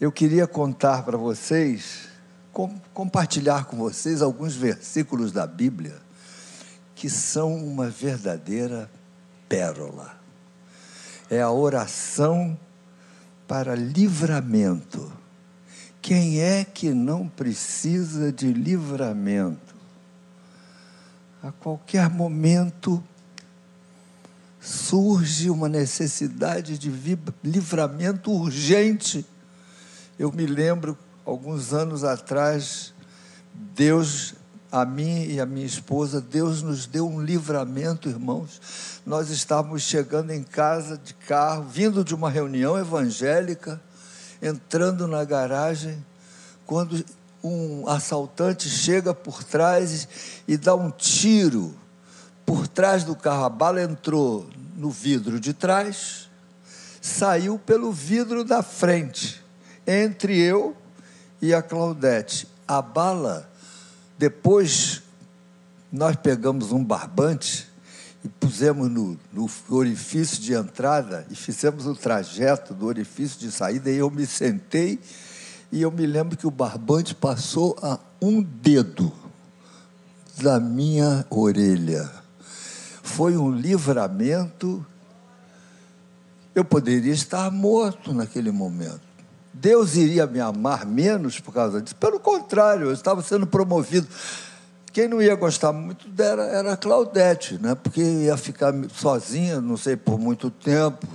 eu queria contar para vocês, com, compartilhar com vocês alguns versículos da Bíblia que são uma verdadeira pérola. É a oração para livramento. Quem é que não precisa de livramento? A qualquer momento surge uma necessidade de livramento urgente. Eu me lembro, alguns anos atrás, Deus, a mim e a minha esposa, Deus nos deu um livramento, irmãos. Nós estávamos chegando em casa de carro, vindo de uma reunião evangélica, entrando na garagem, quando um assaltante chega por trás e dá um tiro por trás do carro. A bala entrou no vidro de trás, saiu pelo vidro da frente, entre eu e a Claudete. A bala, depois nós pegamos um barbante e pusemos no, no, orifício de entrada e fizemos o trajeto do orifício de saída e eu me sentei e eu me lembro que o barbante passou a um dedo da minha orelha. Foi um livramento. Eu poderia estar morto naquele momento. Deus iria me amar menos por causa disso. Pelo contrário, eu estava sendo promovido. Quem não ia gostar muito dela era a Claudete, né? porque ia ficar sozinha, não sei, por muito tempo.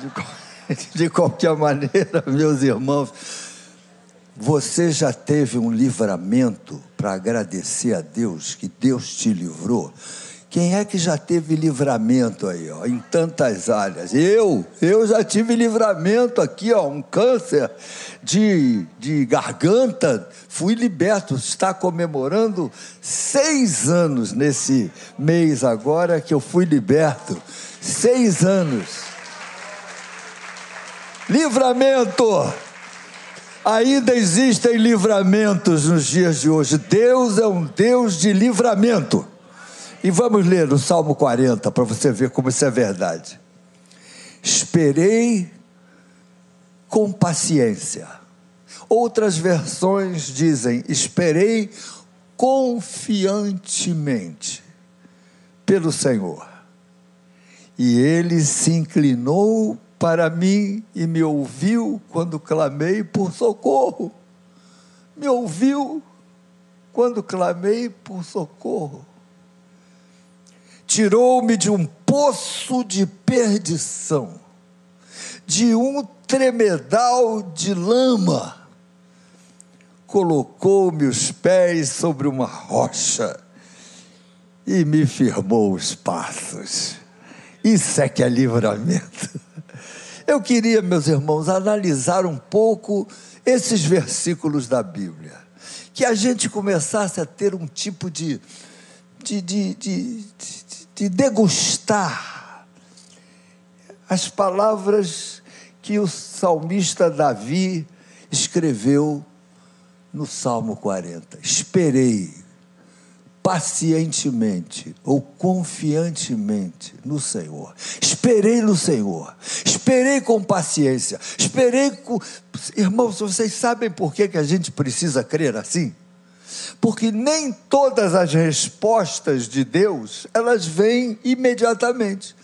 De, de qualquer maneira, meus irmãos, você já teve um livramento para agradecer a Deus que Deus te livrou? Quem é que já teve livramento aí, ó, em tantas áreas? Eu, eu já tive livramento aqui, ó, um câncer de, de garganta, fui liberto. Está comemorando seis anos nesse mês agora que eu fui liberto. Seis anos. Livramento! Ainda existem livramentos nos dias de hoje. Deus é um Deus de livramento. E vamos ler o Salmo 40 para você ver como isso é verdade. Esperei com paciência. Outras versões dizem: esperei confiantemente pelo Senhor. E ele se inclinou para mim e me ouviu quando clamei por socorro. Me ouviu quando clamei por socorro tirou-me de um poço de perdição, de um tremedal de lama, colocou-me os pés sobre uma rocha e me firmou os passos. Isso é que é livramento. Eu queria, meus irmãos, analisar um pouco esses versículos da Bíblia, que a gente começasse a ter um tipo de, de, de, de, de degustar as palavras que o salmista Davi escreveu no Salmo 40. Esperei pacientemente ou confiantemente no Senhor. Esperei no Senhor. Esperei com paciência. Esperei com. Irmãos, vocês sabem por que, que a gente precisa crer assim? Porque nem todas as respostas de Deus, elas vêm imediatamente.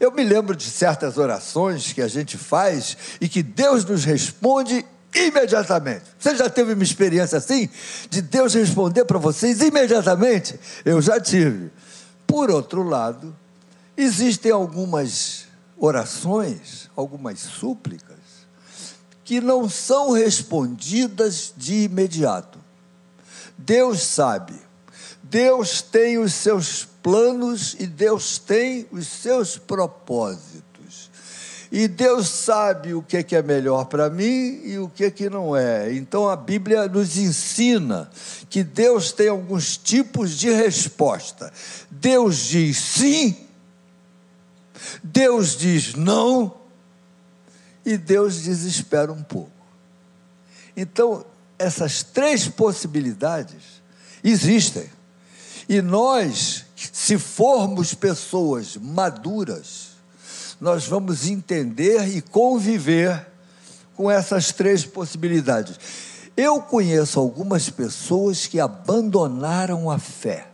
Eu me lembro de certas orações que a gente faz e que Deus nos responde imediatamente. Você já teve uma experiência assim? De Deus responder para vocês imediatamente? Eu já tive. Por outro lado, existem algumas orações, algumas súplicas, que não são respondidas de imediato. Deus sabe. Deus tem os seus planos e Deus tem os seus propósitos. E Deus sabe o que é melhor para mim e o que não é. Então a Bíblia nos ensina que Deus tem alguns tipos de resposta. Deus diz sim, Deus diz não, e Deus desespera um pouco. Então, essas três possibilidades existem. E nós, se formos pessoas maduras, nós vamos entender e conviver com essas três possibilidades. Eu conheço algumas pessoas que abandonaram a fé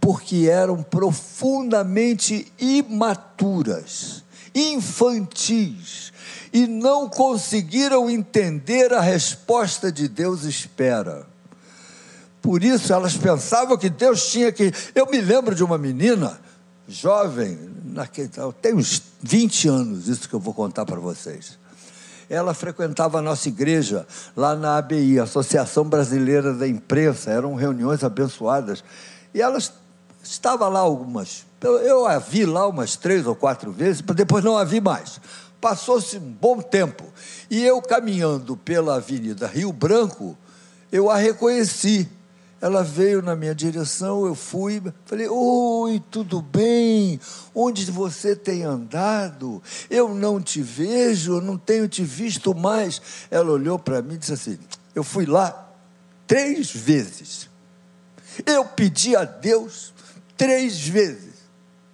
porque eram profundamente imaturas, infantis e não conseguiram entender a resposta de Deus espera. Por isso elas pensavam que Deus tinha que. Eu me lembro de uma menina jovem, naquele, tem uns 20 anos, isso que eu vou contar para vocês. Ela frequentava a nossa igreja lá na ABI, Associação Brasileira da Imprensa, eram reuniões abençoadas. E ela estava lá algumas, eu a vi lá umas três ou quatro vezes, depois não a vi mais. Passou-se um bom tempo e eu caminhando pela Avenida Rio Branco, eu a reconheci. Ela veio na minha direção, eu fui, falei: Oi, tudo bem? Onde você tem andado? Eu não te vejo, não tenho te visto mais. Ela olhou para mim e disse assim: Eu fui lá três vezes. Eu pedi a Deus três vezes.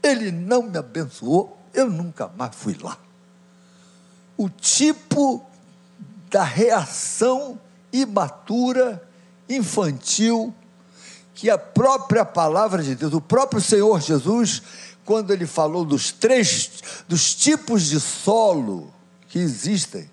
Ele não me abençoou, eu nunca mais fui lá. O tipo da reação imatura infantil que a própria palavra de Deus, o próprio Senhor Jesus, quando ele falou dos três dos tipos de solo que existem,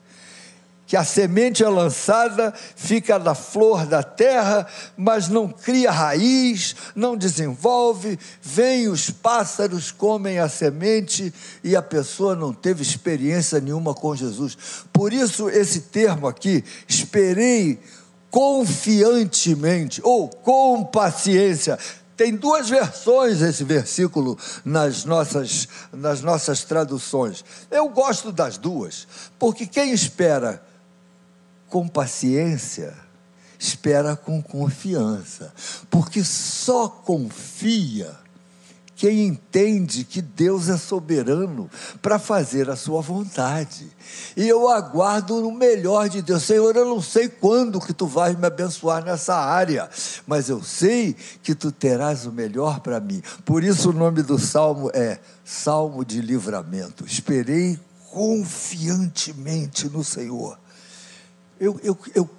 que a semente é lançada, fica na flor da terra, mas não cria raiz, não desenvolve, vem os pássaros, comem a semente e a pessoa não teve experiência nenhuma com Jesus. Por isso, esse termo aqui, esperei confiantemente ou com paciência. Tem duas versões esse versículo nas nossas, nas nossas traduções. Eu gosto das duas, porque quem espera com paciência, espera com confiança, porque só confia quem entende que Deus é soberano para fazer a sua vontade. E eu aguardo o melhor de Deus. Senhor, eu não sei quando que tu vais me abençoar nessa área, mas eu sei que tu terás o melhor para mim. Por isso o nome do salmo é Salmo de Livramento. Esperei confiantemente no Senhor. Eu, eu, eu,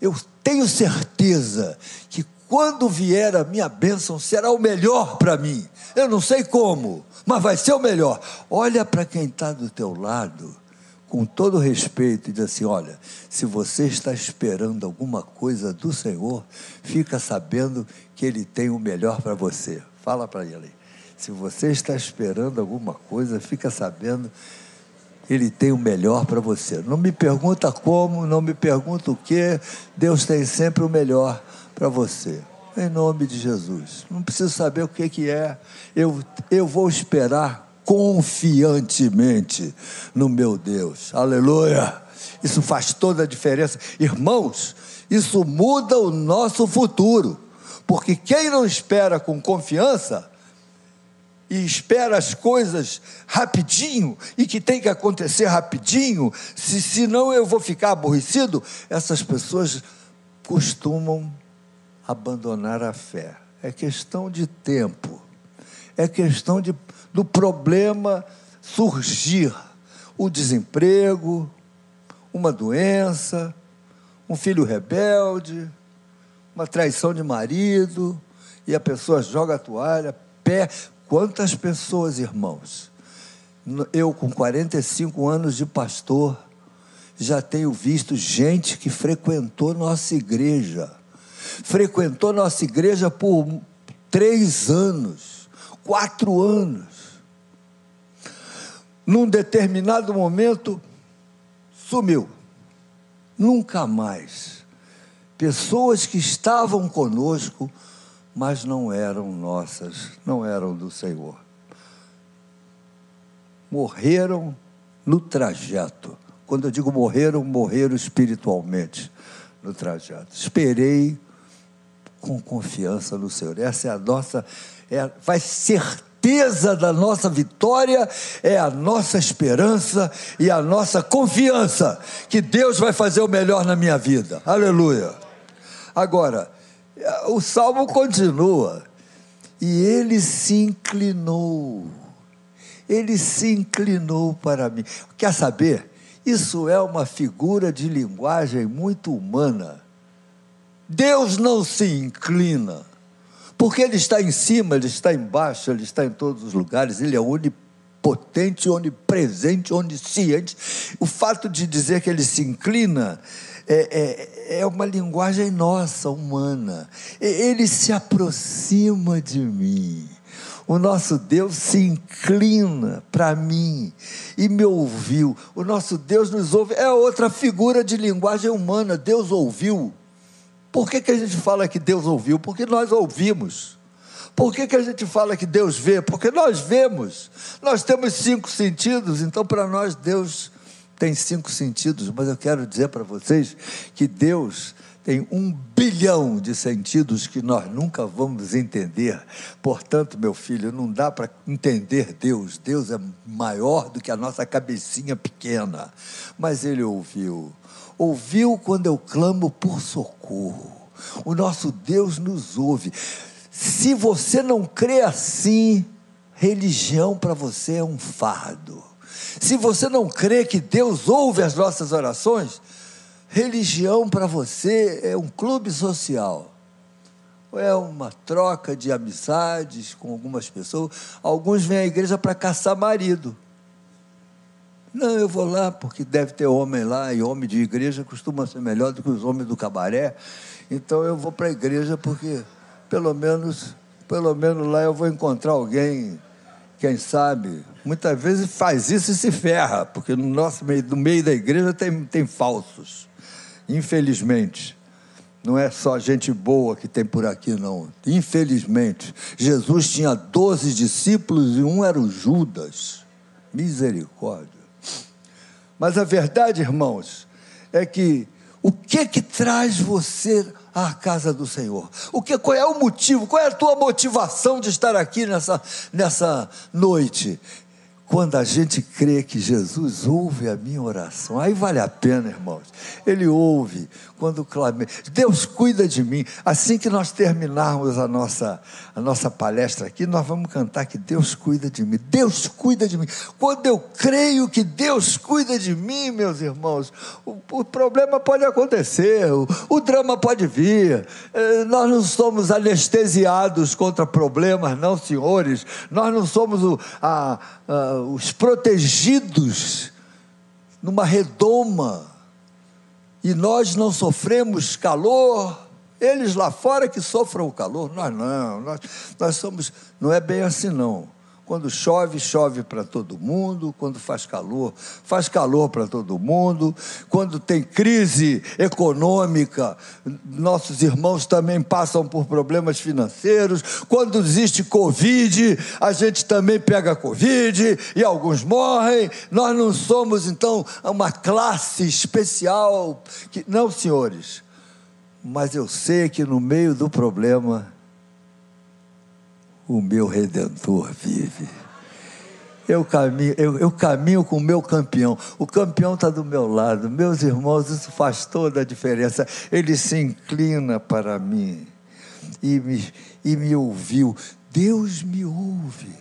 eu tenho certeza que quando vier a minha bênção, será o melhor para mim. Eu não sei como, mas vai ser o melhor. Olha para quem está do teu lado, com todo respeito, e diz assim: olha, se você está esperando alguma coisa do Senhor, fica sabendo que Ele tem o melhor para você. Fala para ele. Se você está esperando alguma coisa, fica sabendo ele tem o melhor para você. Não me pergunta como, não me pergunta o que, Deus tem sempre o melhor para você. Em nome de Jesus. Não preciso saber o que, que é. Eu, eu vou esperar confiantemente no meu Deus. Aleluia. Isso faz toda a diferença. Irmãos, isso muda o nosso futuro. Porque quem não espera com confiança, e espera as coisas rapidinho e que tem que acontecer rapidinho, se senão eu vou ficar aborrecido, essas pessoas costumam abandonar a fé. É questão de tempo. É questão de, do problema surgir. O desemprego, uma doença, um filho rebelde, uma traição de marido, e a pessoa joga a toalha, pé. Quantas pessoas, irmãos? Eu, com 45 anos de pastor, já tenho visto gente que frequentou nossa igreja frequentou nossa igreja por três anos, quatro anos. Num determinado momento, sumiu. Nunca mais. Pessoas que estavam conosco, mas não eram nossas, não eram do Senhor. Morreram no trajeto. Quando eu digo morreram, morreram espiritualmente no trajeto. Esperei com confiança no Senhor. Essa é a nossa, é, vai certeza da nossa vitória, é a nossa esperança e a nossa confiança que Deus vai fazer o melhor na minha vida. Aleluia. Agora, o salmo continua. E ele se inclinou. Ele se inclinou para mim. Quer saber? Isso é uma figura de linguagem muito humana. Deus não se inclina, porque Ele está em cima, Ele está embaixo, Ele está em todos os lugares, Ele é onipotente, onipresente, onisciente. O fato de dizer que Ele se inclina é, é, é uma linguagem nossa, humana. Ele se aproxima de mim. O nosso Deus se inclina para mim e me ouviu. O nosso Deus nos ouve. É outra figura de linguagem humana. Deus ouviu. Por que, que a gente fala que Deus ouviu? Porque nós ouvimos. Por que, que a gente fala que Deus vê? Porque nós vemos. Nós temos cinco sentidos, então para nós Deus tem cinco sentidos, mas eu quero dizer para vocês que Deus tem um bilhão de sentidos que nós nunca vamos entender. Portanto, meu filho, não dá para entender Deus. Deus é maior do que a nossa cabecinha pequena. Mas Ele ouviu. Ouviu quando eu clamo por socorro. O nosso Deus nos ouve. Se você não crê assim, religião para você é um fardo. Se você não crê que Deus ouve as nossas orações, Religião para você é um clube social. É uma troca de amizades com algumas pessoas. Alguns vêm à igreja para caçar marido. Não, eu vou lá porque deve ter homem lá e homem de igreja costuma ser melhor do que os homens do cabaré. Então eu vou para a igreja porque pelo menos, pelo menos lá eu vou encontrar alguém, quem sabe. Muitas vezes faz isso e se ferra, porque no nosso meio, no meio da igreja tem, tem falsos. Infelizmente, não é só gente boa que tem por aqui, não. Infelizmente, Jesus tinha doze discípulos e um era o Judas. Misericórdia. Mas a verdade, irmãos, é que o que que traz você à casa do Senhor? O que, qual é o motivo? Qual é a tua motivação de estar aqui nessa, nessa noite? Quando a gente crê que Jesus ouve a minha oração, aí vale a pena, irmãos. Ele ouve quando clamei. Deus cuida de mim. Assim que nós terminarmos a nossa, a nossa palestra aqui, nós vamos cantar que Deus cuida de mim. Deus cuida de mim. Quando eu creio que Deus cuida de mim, meus irmãos, o, o problema pode acontecer, o, o drama pode vir. Eh, nós não somos anestesiados contra problemas, não, senhores. Nós não somos o, a uh, os protegidos numa redoma, e nós não sofremos calor, eles lá fora que sofram o calor, nós não, nós, nós somos, não é bem assim não. Quando chove, chove para todo mundo. Quando faz calor, faz calor para todo mundo. Quando tem crise econômica, nossos irmãos também passam por problemas financeiros. Quando existe Covid, a gente também pega Covid e alguns morrem. Nós não somos, então, uma classe especial. Que... Não, senhores. Mas eu sei que no meio do problema o meu redentor vive. Eu caminho, eu, eu caminho com o meu campeão. O campeão está do meu lado. Meus irmãos, isso faz toda a diferença. Ele se inclina para mim e me, e me ouviu. Deus me ouve.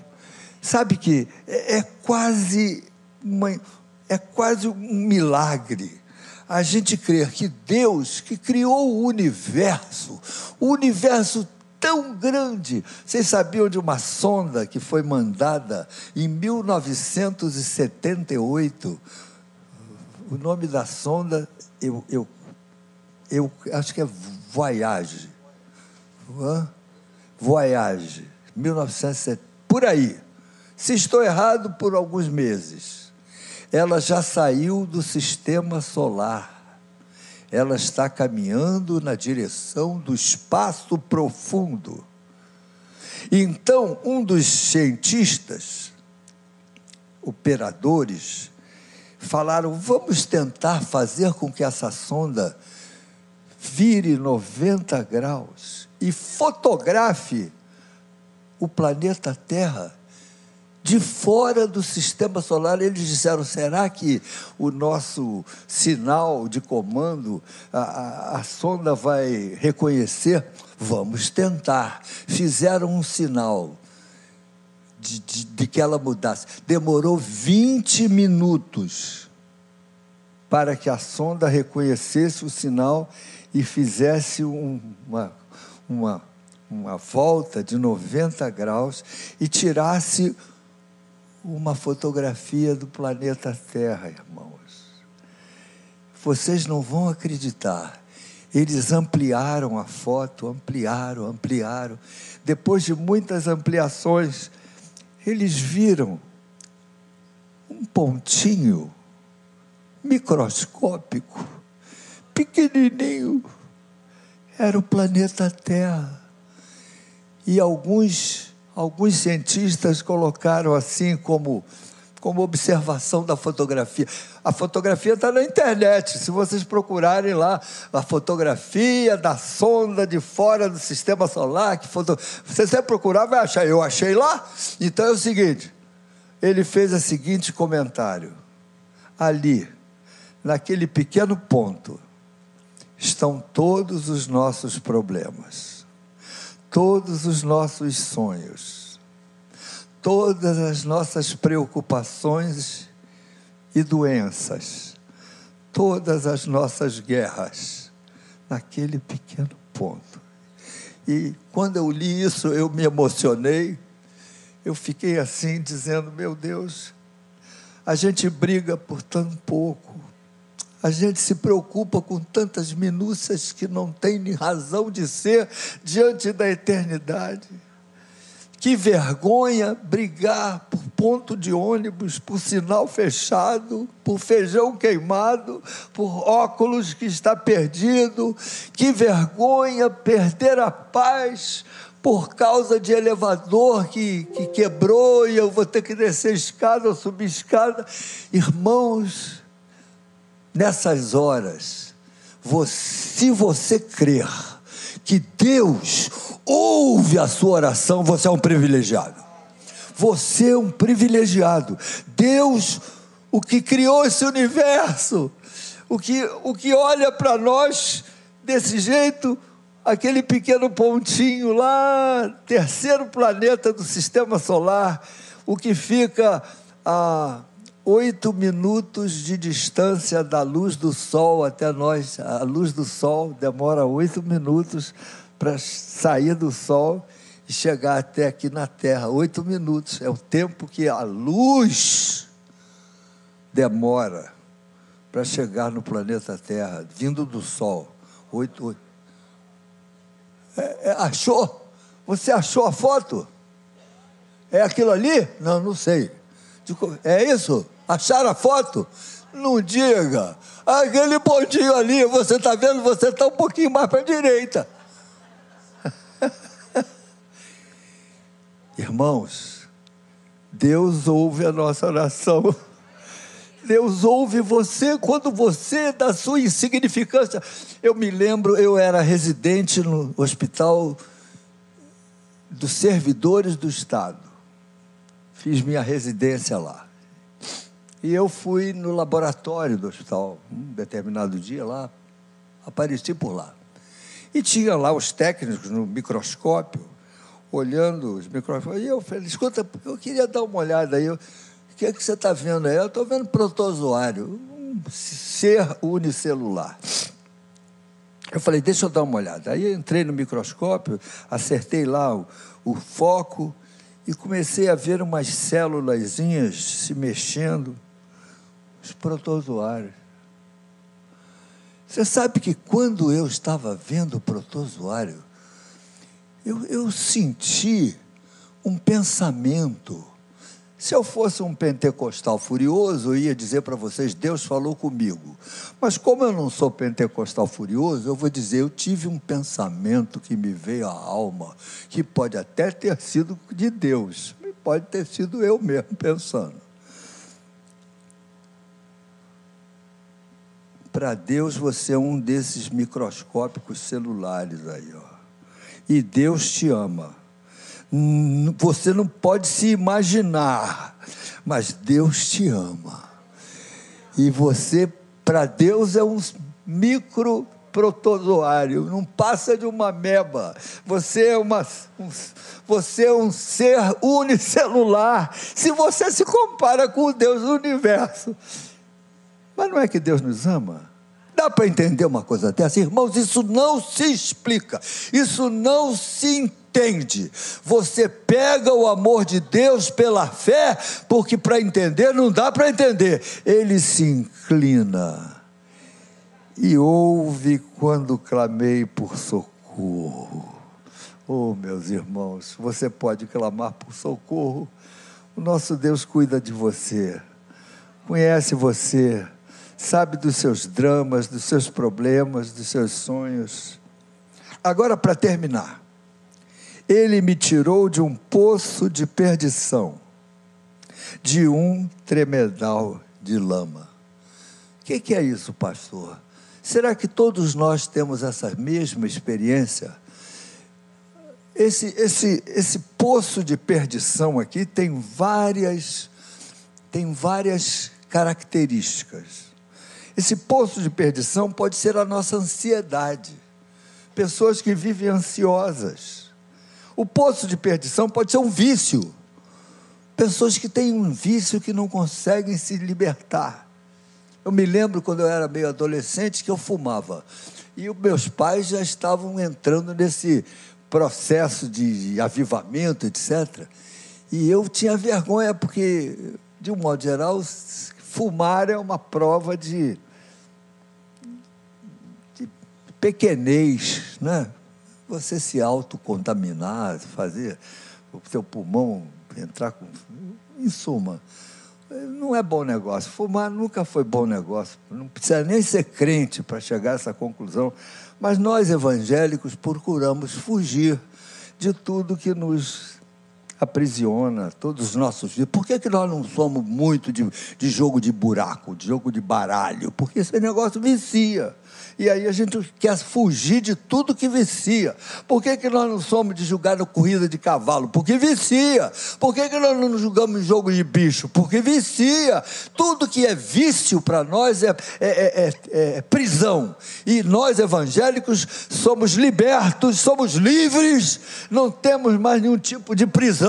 Sabe que é, é quase uma, é quase um milagre a gente crer que Deus, que criou o universo, o universo tão grande. Vocês sabiam de uma sonda que foi mandada em 1978? O nome da sonda, eu, eu, eu acho que é Voyage. Voyage, 1970, por aí. Se estou errado, por alguns meses. Ela já saiu do sistema solar ela está caminhando na direção do espaço profundo. Então, um dos cientistas, operadores, falaram: vamos tentar fazer com que essa sonda vire 90 graus e fotografe o planeta Terra de fora do sistema solar. Eles disseram: será que o nosso sinal de comando, a, a, a sonda vai reconhecer? Vamos tentar. Fizeram um sinal. De, de, de, que ela mudasse. Demorou 20 minutos. para que a sonda reconhecesse o sinal e fizesse um, uma, uma, uma volta de 90 graus e tirasse uma fotografia do planeta Terra, irmãos. Vocês não vão acreditar. Eles ampliaram a foto, ampliaram, ampliaram. Depois de muitas ampliações, eles viram um pontinho microscópico, pequenininho. Era o planeta Terra. E alguns, alguns cientistas colocaram assim como como observação da fotografia. A fotografia está na internet. Se vocês procurarem lá a fotografia da sonda de fora do sistema solar, que foto... você sempre procurar, vai achar. Eu achei lá. Então é o seguinte: ele fez o seguinte comentário. Ali, naquele pequeno ponto, estão todos os nossos problemas, todos os nossos sonhos, todas as nossas preocupações e doenças, todas as nossas guerras, naquele pequeno ponto. E quando eu li isso, eu me emocionei eu fiquei assim, dizendo: Meu Deus, a gente briga por tão pouco, a gente se preocupa com tantas minúcias que não tem razão de ser diante da eternidade. Que vergonha brigar por ponto de ônibus, por sinal fechado, por feijão queimado, por óculos que está perdido. Que vergonha perder a paz por causa de elevador que, que quebrou e eu vou ter que descer escada ou subir escada. Irmãos, nessas horas, você, se você crer que Deus ouve a sua oração, você é um privilegiado. Você é um privilegiado. Deus, o que criou esse universo, o que, o que olha para nós desse jeito, aquele pequeno pontinho lá, terceiro planeta do sistema solar, o que fica a oito minutos de distância da luz do Sol até nós. A luz do Sol demora oito minutos para sair do Sol e chegar até aqui na Terra. Oito minutos é o tempo que a luz demora para chegar no planeta Terra, vindo do Sol. Oito, oito é, é, achou? Você achou a foto? É aquilo ali? Não, não sei. É isso? Acharam a foto? Não diga. Aquele pontinho ali, você está vendo? Você está um pouquinho mais para a direita. Irmãos, Deus ouve a nossa oração. Deus ouve você quando você, da sua insignificância. Eu me lembro, eu era residente no hospital dos servidores do Estado. Fiz minha residência lá. E eu fui no laboratório do hospital, um determinado dia lá, apareci por lá. E tinha lá os técnicos no microscópio, olhando os microscópios. E eu falei, escuta, eu queria dar uma olhada aí. Eu, que é que você está vendo aí? Eu estou vendo protozoário, um ser unicelular. Eu falei, deixa eu dar uma olhada. Aí entrei no microscópio, acertei lá o, o foco e comecei a ver umas células se mexendo, os protozoários. Você sabe que quando eu estava vendo o protozoário, eu, eu senti um pensamento se eu fosse um pentecostal furioso, eu ia dizer para vocês: Deus falou comigo. Mas como eu não sou pentecostal furioso, eu vou dizer: eu tive um pensamento que me veio à alma, que pode até ter sido de Deus, pode ter sido eu mesmo pensando. Para Deus, você é um desses microscópicos celulares aí, ó. E Deus te ama você não pode se imaginar, mas Deus te ama. E você, para Deus, é um micro protozoário, não passa de uma meba. Você é, uma, um, você é um ser unicelular. Se você se compara com o Deus do universo, Mas não é que Deus nos ama? Dá para entender uma coisa dessa? Irmãos, isso não se explica, isso não se entende. Você pega o amor de Deus pela fé, porque para entender não dá para entender. Ele se inclina e ouve quando clamei por socorro. Oh, meus irmãos, você pode clamar por socorro. O nosso Deus cuida de você, conhece você sabe dos seus dramas, dos seus problemas, dos seus sonhos. Agora, para terminar, ele me tirou de um poço de perdição, de um tremedal de lama. O que, que é isso, pastor? Será que todos nós temos essa mesma experiência? Esse, esse, esse poço de perdição aqui tem várias, tem várias características. Esse poço de perdição pode ser a nossa ansiedade. Pessoas que vivem ansiosas. O poço de perdição pode ser um vício. Pessoas que têm um vício que não conseguem se libertar. Eu me lembro quando eu era meio adolescente que eu fumava. E os meus pais já estavam entrando nesse processo de avivamento, etc. E eu tinha vergonha, porque, de um modo geral, fumar é uma prova de pequenez, né? Você se autocontaminar, fazer o seu pulmão entrar com. Em suma, não é bom negócio. Fumar nunca foi bom negócio. Não precisa nem ser crente para chegar a essa conclusão. Mas nós evangélicos procuramos fugir de tudo que nos aprisiona, todos os nossos dias. Por que, que nós não somos muito de, de jogo de buraco, de jogo de baralho? Porque esse negócio vicia. E aí a gente quer fugir de tudo que vicia. Por que, que nós não somos de julgar na corrida de cavalo? Porque vicia. Por que, que nós não julgamos jogo de bicho? Porque vicia. Tudo que é vício para nós é, é, é, é, prisão. E nós evangélicos somos libertos, somos livres, não temos mais nenhum tipo de prisão.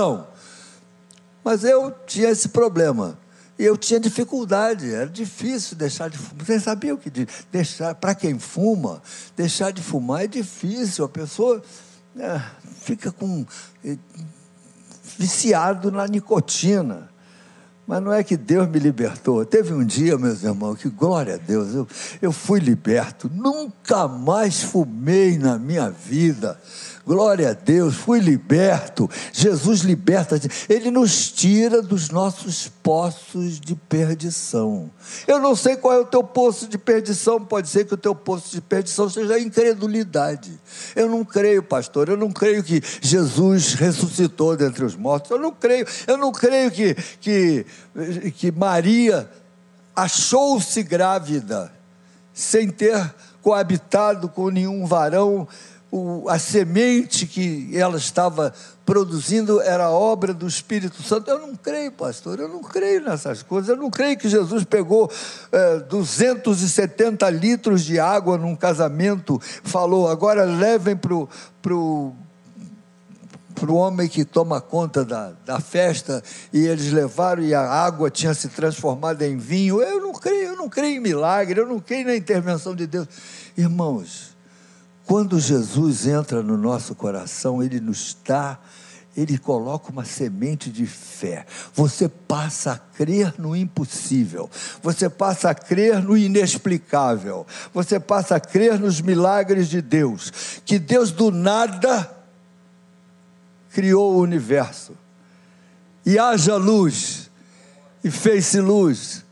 Mas eu tinha esse problema. E eu tinha dificuldade, era difícil deixar de fumar. Você sabia o que deixar, para quem fuma, deixar de fumar é difícil. A pessoa é, fica com é, viciado na nicotina. Mas não é que Deus me libertou. Teve um dia, meus irmãos, que glória a Deus, eu, eu fui liberto. Nunca mais fumei na minha vida. Glória a Deus, fui liberto. Jesus liberta, ele nos tira dos nossos poços de perdição. Eu não sei qual é o teu poço de perdição, pode ser que o teu poço de perdição seja a incredulidade. Eu não creio, pastor, eu não creio que Jesus ressuscitou dentre os mortos. Eu não creio, eu não creio que, que, que Maria achou-se grávida sem ter coabitado com nenhum varão o, a semente que ela estava produzindo era obra do Espírito Santo. Eu não creio, pastor, eu não creio nessas coisas. Eu não creio que Jesus pegou é, 270 litros de água num casamento, falou: agora levem para o. Para o homem que toma conta da, da festa, e eles levaram e a água tinha se transformado em vinho. Eu não creio, eu não creio em milagre, eu não creio na intervenção de Deus. Irmãos, quando Jesus entra no nosso coração, ele nos dá, ele coloca uma semente de fé. Você passa a crer no impossível, você passa a crer no inexplicável, você passa a crer nos milagres de Deus. Que Deus do nada criou o universo, e haja luz, e fez-se luz.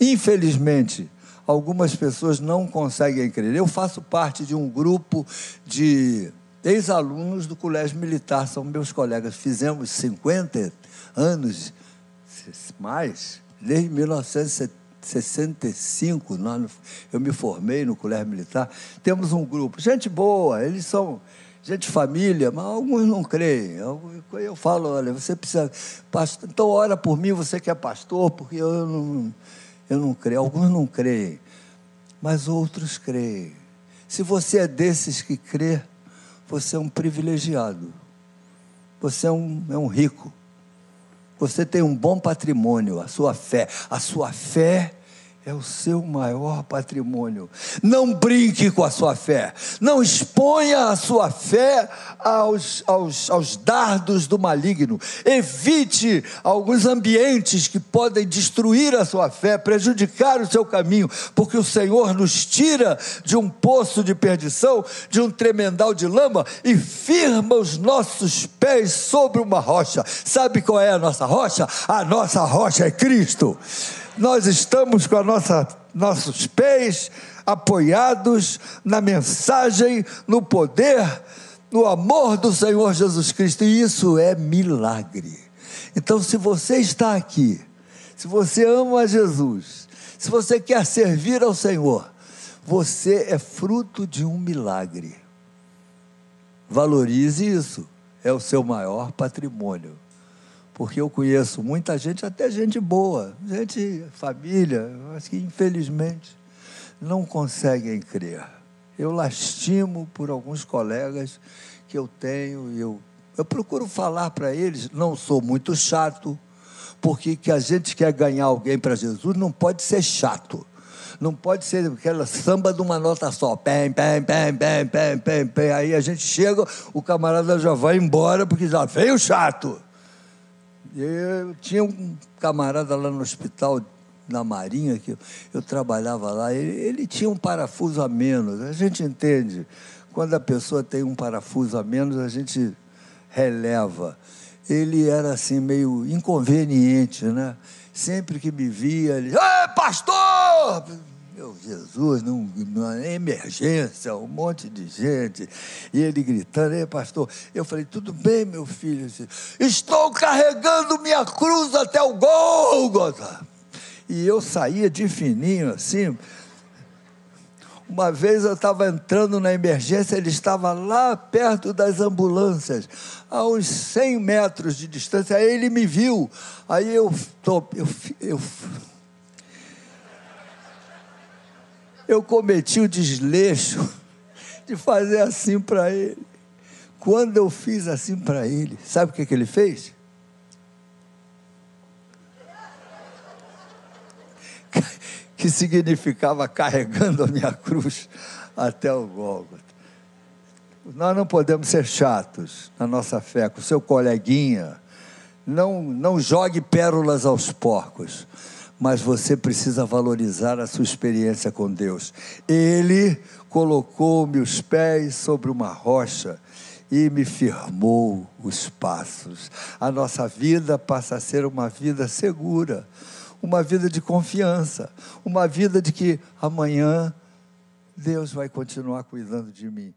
Infelizmente, algumas pessoas não conseguem crer. Eu faço parte de um grupo de ex-alunos do Colégio Militar, são meus colegas. Fizemos 50 anos, mais, desde 1965, eu me formei no Colégio Militar. Temos um grupo, gente boa, eles são gente família, mas alguns não creem. Eu, eu falo, olha, você precisa, pastor, então ora por mim, você que é pastor, porque eu não eu não creio, alguns não creem, mas outros creem. Se você é desses que crê, você é um privilegiado. Você é um, é um rico. Você tem um bom patrimônio, a sua fé. A sua fé é o seu maior patrimônio. Não brinque com a sua fé, não exponha a sua fé aos, aos, aos dardos do maligno, evite alguns ambientes que podem destruir a sua fé, prejudicar o seu caminho, porque o Senhor nos tira de um poço de perdição, de um tremendal de lama e firma os nossos pés sobre uma rocha. Sabe qual é a nossa rocha? A nossa rocha é Cristo nós estamos com nossa, nossos pés apoiados na mensagem, no poder, no amor do Senhor Jesus Cristo, e isso é milagre. Então, se você está aqui, se você ama Jesus, se você quer servir ao Senhor, você é fruto de um milagre. Valorize isso, é o seu maior patrimônio porque eu conheço muita gente, até gente boa, gente, família, mas que infelizmente não conseguem crer. Eu lastimo por alguns colegas que eu tenho e eu, eu procuro falar para eles, não sou muito chato, porque que a gente quer ganhar alguém para Jesus não pode ser chato. Não pode ser aquela samba de uma nota só. Pem, pem, pem, pem, pem, pem, pem. Aí a gente chega, o camarada já vai embora porque já veio chato. Eu tinha um camarada lá no hospital na Marinha, que eu, trabalhava lá, ele, ele, tinha um parafuso a menos. A gente entende. Quando a pessoa tem um parafuso a menos, a gente releva. Ele era assim, meio inconveniente, né? Sempre que me via, ele. Ei, pastor! Meu Jesus, num, numa emergência, um monte de gente. E ele gritando, ei, pastor. Eu falei, tudo bem, meu filho? Estou carregando minha cruz até o Gólgota. E eu saía de fininho assim. Uma vez eu estava entrando na emergência, ele estava lá perto das ambulâncias, a uns 100 metros de distância. Aí ele me viu. Aí eu, eu, eu eu cometi o desleixo de fazer assim para ele. Quando eu fiz assim para ele, sabe o que, que ele fez? Que significava carregando a minha cruz até o Gólgota. Nós não podemos ser chatos na nossa fé com seu coleguinha. Não, não jogue pérolas aos porcos mas você precisa valorizar a sua experiência com Deus. Ele colocou meus pés sobre uma rocha e me firmou os passos. A nossa vida passa a ser uma vida segura, uma vida de confiança, uma vida de que amanhã Deus vai continuar cuidando de mim.